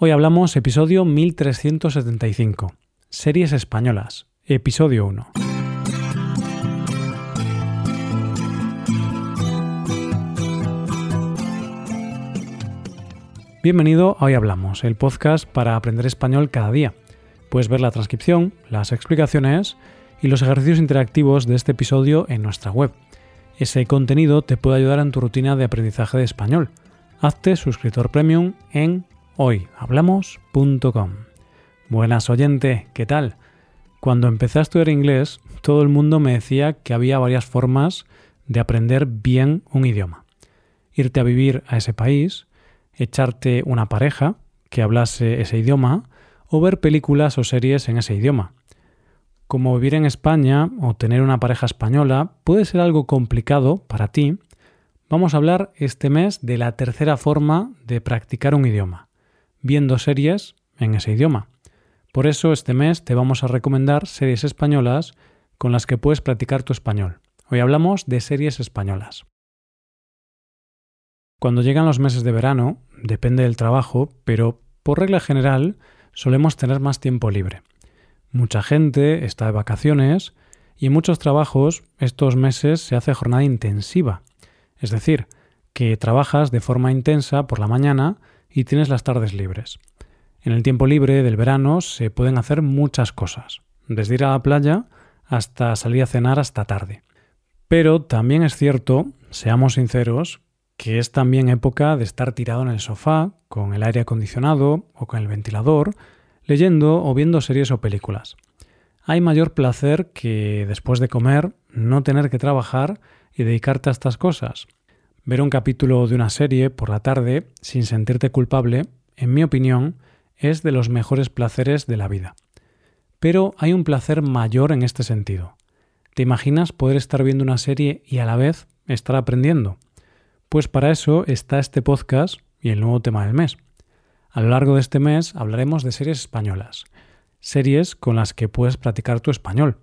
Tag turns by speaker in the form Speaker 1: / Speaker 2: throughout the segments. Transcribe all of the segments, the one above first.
Speaker 1: Hoy hablamos episodio 1375, Series Españolas, episodio 1. Bienvenido a Hoy Hablamos, el podcast para aprender español cada día. Puedes ver la transcripción, las explicaciones y los ejercicios interactivos de este episodio en nuestra web. Ese contenido te puede ayudar en tu rutina de aprendizaje de español. Hazte suscriptor premium en hoyhablamos.com. Buenas oyente, ¿qué tal? Cuando empecé a estudiar inglés, todo el mundo me decía que había varias formas de aprender bien un idioma. Irte a vivir a ese país, echarte una pareja que hablase ese idioma o ver películas o series en ese idioma. Como vivir en España o tener una pareja española puede ser algo complicado para ti, vamos a hablar este mes de la tercera forma de practicar un idioma, viendo series en ese idioma. Por eso este mes te vamos a recomendar series españolas con las que puedes practicar tu español. Hoy hablamos de series españolas. Cuando llegan los meses de verano, depende del trabajo, pero por regla general solemos tener más tiempo libre. Mucha gente está de vacaciones y en muchos trabajos estos meses se hace jornada intensiva, es decir, que trabajas de forma intensa por la mañana y tienes las tardes libres. En el tiempo libre del verano se pueden hacer muchas cosas, desde ir a la playa hasta salir a cenar hasta tarde. Pero también es cierto, seamos sinceros, que es también época de estar tirado en el sofá, con el aire acondicionado o con el ventilador, leyendo o viendo series o películas. Hay mayor placer que después de comer no tener que trabajar y dedicarte a estas cosas. Ver un capítulo de una serie por la tarde sin sentirte culpable, en mi opinión, es de los mejores placeres de la vida. Pero hay un placer mayor en este sentido. ¿Te imaginas poder estar viendo una serie y a la vez estar aprendiendo? Pues para eso está este podcast y el nuevo tema del mes. A lo largo de este mes hablaremos de series españolas, series con las que puedes practicar tu español,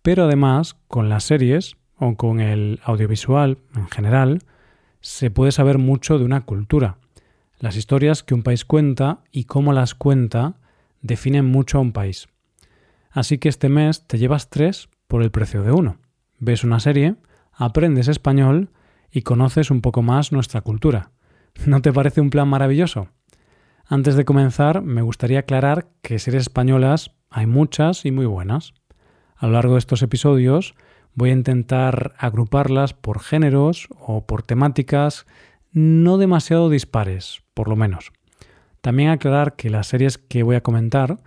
Speaker 1: pero además con las series o con el audiovisual en general se puede saber mucho de una cultura. Las historias que un país cuenta y cómo las cuenta definen mucho a un país. Así que este mes te llevas tres por el precio de uno. Ves una serie, aprendes español y conoces un poco más nuestra cultura. ¿No te parece un plan maravilloso? Antes de comenzar, me gustaría aclarar que series españolas hay muchas y muy buenas. A lo largo de estos episodios voy a intentar agruparlas por géneros o por temáticas no demasiado dispares, por lo menos. También aclarar que las series que voy a comentar,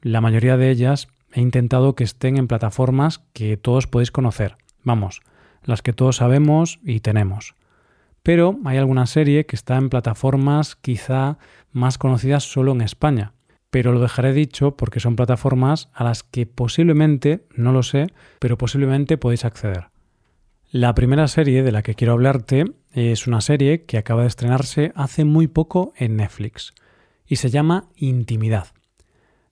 Speaker 1: la mayoría de ellas he intentado que estén en plataformas que todos podéis conocer. Vamos, las que todos sabemos y tenemos. Pero hay alguna serie que está en plataformas quizá más conocidas solo en España. Pero lo dejaré dicho porque son plataformas a las que posiblemente, no lo sé, pero posiblemente podéis acceder. La primera serie de la que quiero hablarte es una serie que acaba de estrenarse hace muy poco en Netflix y se llama Intimidad.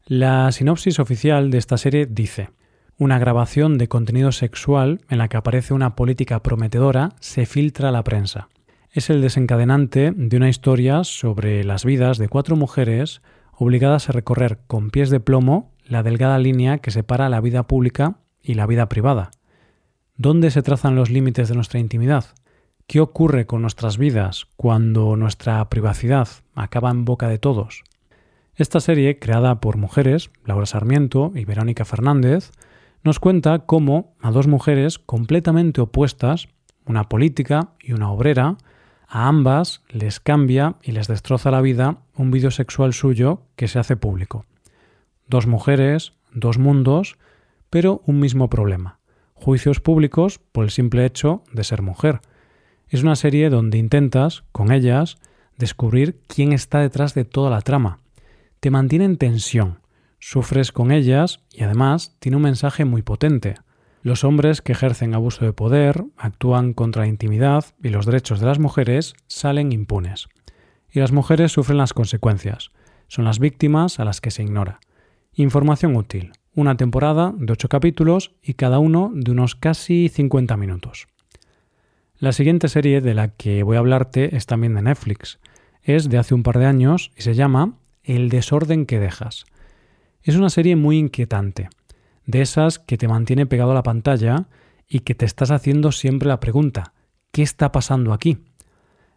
Speaker 1: La sinopsis oficial de esta serie dice una grabación de contenido sexual en la que aparece una política prometedora se filtra a la prensa. Es el desencadenante de una historia sobre las vidas de cuatro mujeres obligadas a recorrer con pies de plomo la delgada línea que separa la vida pública y la vida privada. ¿Dónde se trazan los límites de nuestra intimidad? ¿Qué ocurre con nuestras vidas cuando nuestra privacidad acaba en boca de todos? Esta serie, creada por mujeres, Laura Sarmiento y Verónica Fernández, nos cuenta cómo a dos mujeres completamente opuestas, una política y una obrera, a ambas les cambia y les destroza la vida un vídeo sexual suyo que se hace público. Dos mujeres, dos mundos, pero un mismo problema. Juicios públicos por el simple hecho de ser mujer. Es una serie donde intentas, con ellas, descubrir quién está detrás de toda la trama. Te mantiene en tensión, Sufres con ellas y además tiene un mensaje muy potente. Los hombres que ejercen abuso de poder, actúan contra la intimidad y los derechos de las mujeres salen impunes. Y las mujeres sufren las consecuencias. Son las víctimas a las que se ignora. Información útil. Una temporada de ocho capítulos y cada uno de unos casi 50 minutos. La siguiente serie de la que voy a hablarte es también de Netflix. Es de hace un par de años y se llama El desorden que dejas. Es una serie muy inquietante, de esas que te mantiene pegado a la pantalla y que te estás haciendo siempre la pregunta, ¿qué está pasando aquí?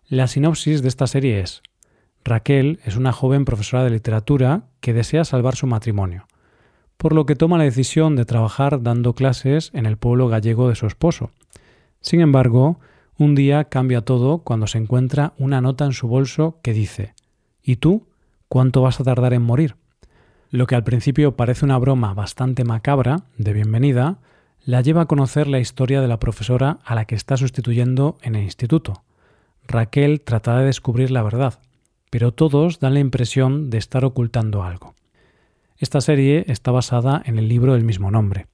Speaker 1: La sinopsis de esta serie es, Raquel es una joven profesora de literatura que desea salvar su matrimonio, por lo que toma la decisión de trabajar dando clases en el pueblo gallego de su esposo. Sin embargo, un día cambia todo cuando se encuentra una nota en su bolso que dice ¿Y tú? ¿Cuánto vas a tardar en morir? Lo que al principio parece una broma bastante macabra, de bienvenida, la lleva a conocer la historia de la profesora a la que está sustituyendo en el instituto. Raquel trata de descubrir la verdad, pero todos dan la impresión de estar ocultando algo. Esta serie está basada en el libro del mismo nombre.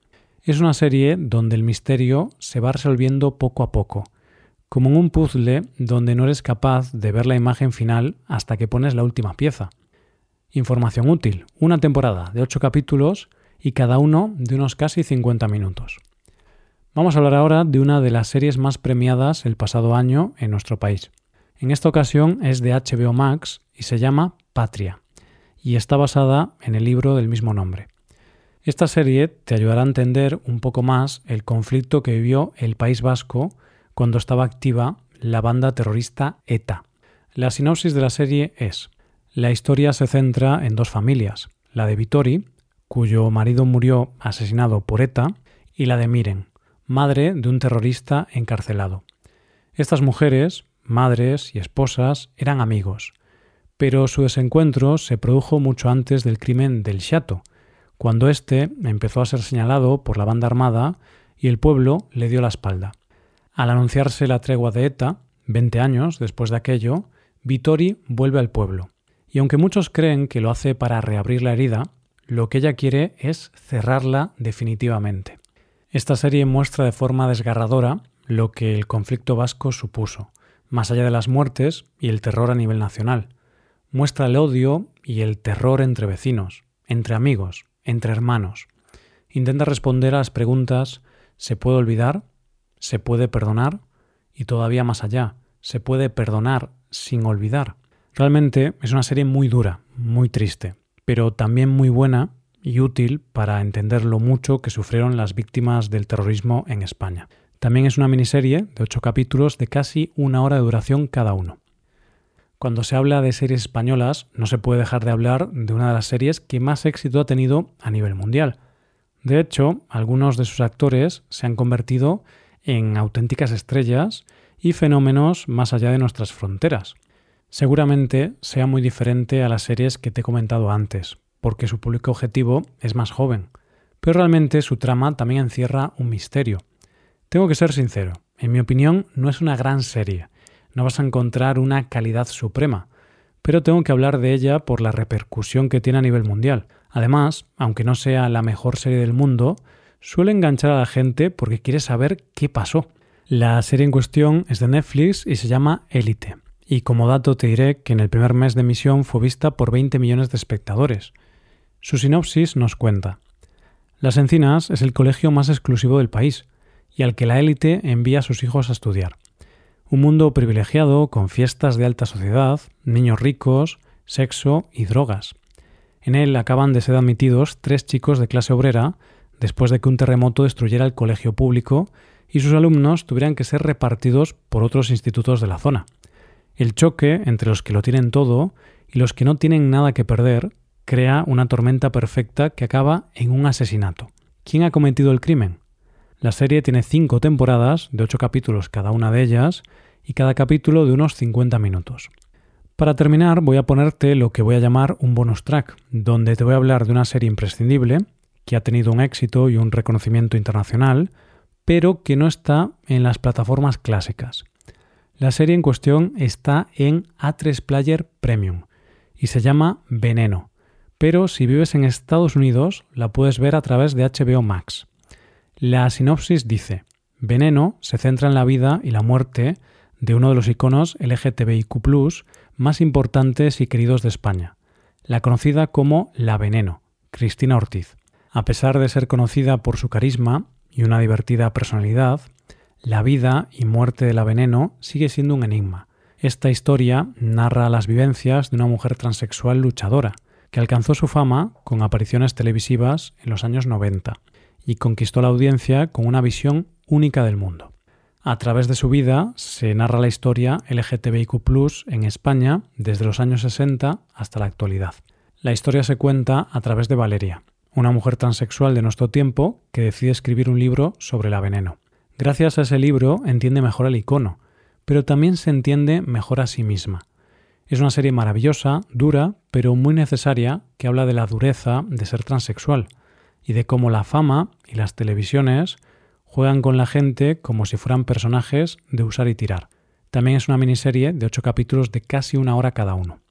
Speaker 1: Es una serie donde el misterio se va resolviendo poco a poco, como en un puzzle donde no eres capaz de ver la imagen final hasta que pones la última pieza. Información útil, una temporada de 8 capítulos y cada uno de unos casi 50 minutos. Vamos a hablar ahora de una de las series más premiadas el pasado año en nuestro país. En esta ocasión es de HBO Max y se llama Patria, y está basada en el libro del mismo nombre. Esta serie te ayudará a entender un poco más el conflicto que vivió el País Vasco cuando estaba activa la banda terrorista ETA. La sinopsis de la serie es, la historia se centra en dos familias, la de Vitori, cuyo marido murió asesinado por ETA, y la de Miren, madre de un terrorista encarcelado. Estas mujeres, madres y esposas eran amigos, pero su desencuentro se produjo mucho antes del crimen del Chato, cuando éste empezó a ser señalado por la banda armada y el pueblo le dio la espalda. Al anunciarse la tregua de ETA, 20 años después de aquello, Vittori vuelve al pueblo. Y aunque muchos creen que lo hace para reabrir la herida, lo que ella quiere es cerrarla definitivamente. Esta serie muestra de forma desgarradora lo que el conflicto vasco supuso, más allá de las muertes y el terror a nivel nacional. Muestra el odio y el terror entre vecinos, entre amigos, entre hermanos. Intenta responder a las preguntas ¿se puede olvidar? ¿se puede perdonar? Y todavía más allá, ¿se puede perdonar sin olvidar? Realmente es una serie muy dura, muy triste, pero también muy buena y útil para entender lo mucho que sufrieron las víctimas del terrorismo en España. También es una miniserie de ocho capítulos de casi una hora de duración cada uno. Cuando se habla de series españolas, no se puede dejar de hablar de una de las series que más éxito ha tenido a nivel mundial. De hecho, algunos de sus actores se han convertido en auténticas estrellas y fenómenos más allá de nuestras fronteras. Seguramente sea muy diferente a las series que te he comentado antes, porque su público objetivo es más joven, pero realmente su trama también encierra un misterio. Tengo que ser sincero, en mi opinión no es una gran serie, no vas a encontrar una calidad suprema, pero tengo que hablar de ella por la repercusión que tiene a nivel mundial. Además, aunque no sea la mejor serie del mundo, suele enganchar a la gente porque quiere saber qué pasó. La serie en cuestión es de Netflix y se llama Élite. Y como dato te diré que en el primer mes de emisión fue vista por 20 millones de espectadores. Su sinopsis nos cuenta. Las Encinas es el colegio más exclusivo del país, y al que la élite envía a sus hijos a estudiar. Un mundo privilegiado con fiestas de alta sociedad, niños ricos, sexo y drogas. En él acaban de ser admitidos tres chicos de clase obrera después de que un terremoto destruyera el colegio público y sus alumnos tuvieran que ser repartidos por otros institutos de la zona. El choque entre los que lo tienen todo y los que no tienen nada que perder crea una tormenta perfecta que acaba en un asesinato. ¿Quién ha cometido el crimen? La serie tiene cinco temporadas, de ocho capítulos cada una de ellas, y cada capítulo de unos 50 minutos. Para terminar, voy a ponerte lo que voy a llamar un bonus track, donde te voy a hablar de una serie imprescindible, que ha tenido un éxito y un reconocimiento internacional, pero que no está en las plataformas clásicas. La serie en cuestión está en A3 Player Premium y se llama Veneno, pero si vives en Estados Unidos la puedes ver a través de HBO Max. La sinopsis dice, Veneno se centra en la vida y la muerte de uno de los iconos LGTBIQ más importantes y queridos de España, la conocida como La Veneno, Cristina Ortiz. A pesar de ser conocida por su carisma y una divertida personalidad, la vida y muerte de la Veneno sigue siendo un enigma. Esta historia narra las vivencias de una mujer transexual luchadora, que alcanzó su fama con apariciones televisivas en los años 90 y conquistó la audiencia con una visión única del mundo. A través de su vida se narra la historia LGTBIQ en España desde los años 60 hasta la actualidad. La historia se cuenta a través de Valeria, una mujer transexual de nuestro tiempo que decide escribir un libro sobre la veneno. Gracias a ese libro entiende mejor el icono, pero también se entiende mejor a sí misma. Es una serie maravillosa, dura, pero muy necesaria, que habla de la dureza de ser transexual y de cómo la fama y las televisiones juegan con la gente como si fueran personajes de usar y tirar. También es una miniserie de ocho capítulos de casi una hora cada uno.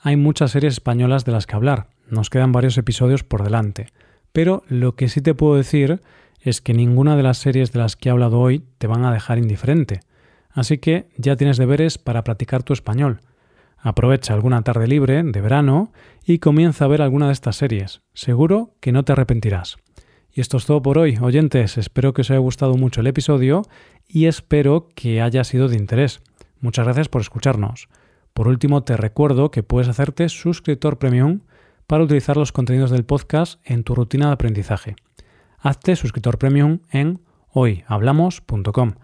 Speaker 1: Hay muchas series españolas de las que hablar, nos quedan varios episodios por delante, pero lo que sí te puedo decir es que ninguna de las series de las que he hablado hoy te van a dejar indiferente. Así que ya tienes deberes para practicar tu español. Aprovecha alguna tarde libre de verano y comienza a ver alguna de estas series. Seguro que no te arrepentirás. Y esto es todo por hoy, oyentes. Espero que os haya gustado mucho el episodio y espero que haya sido de interés. Muchas gracias por escucharnos. Por último, te recuerdo que puedes hacerte suscriptor premium para utilizar los contenidos del podcast en tu rutina de aprendizaje. Hazte suscriptor premium en hoyhablamos.com.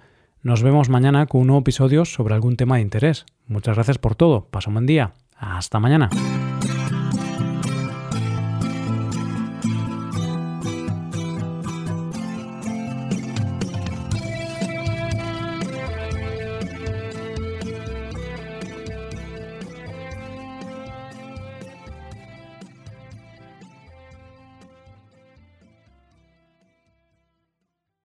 Speaker 1: Nos vemos mañana con un nuevo episodio sobre algún tema de interés. Muchas gracias por todo. Pasa un buen día. Hasta mañana.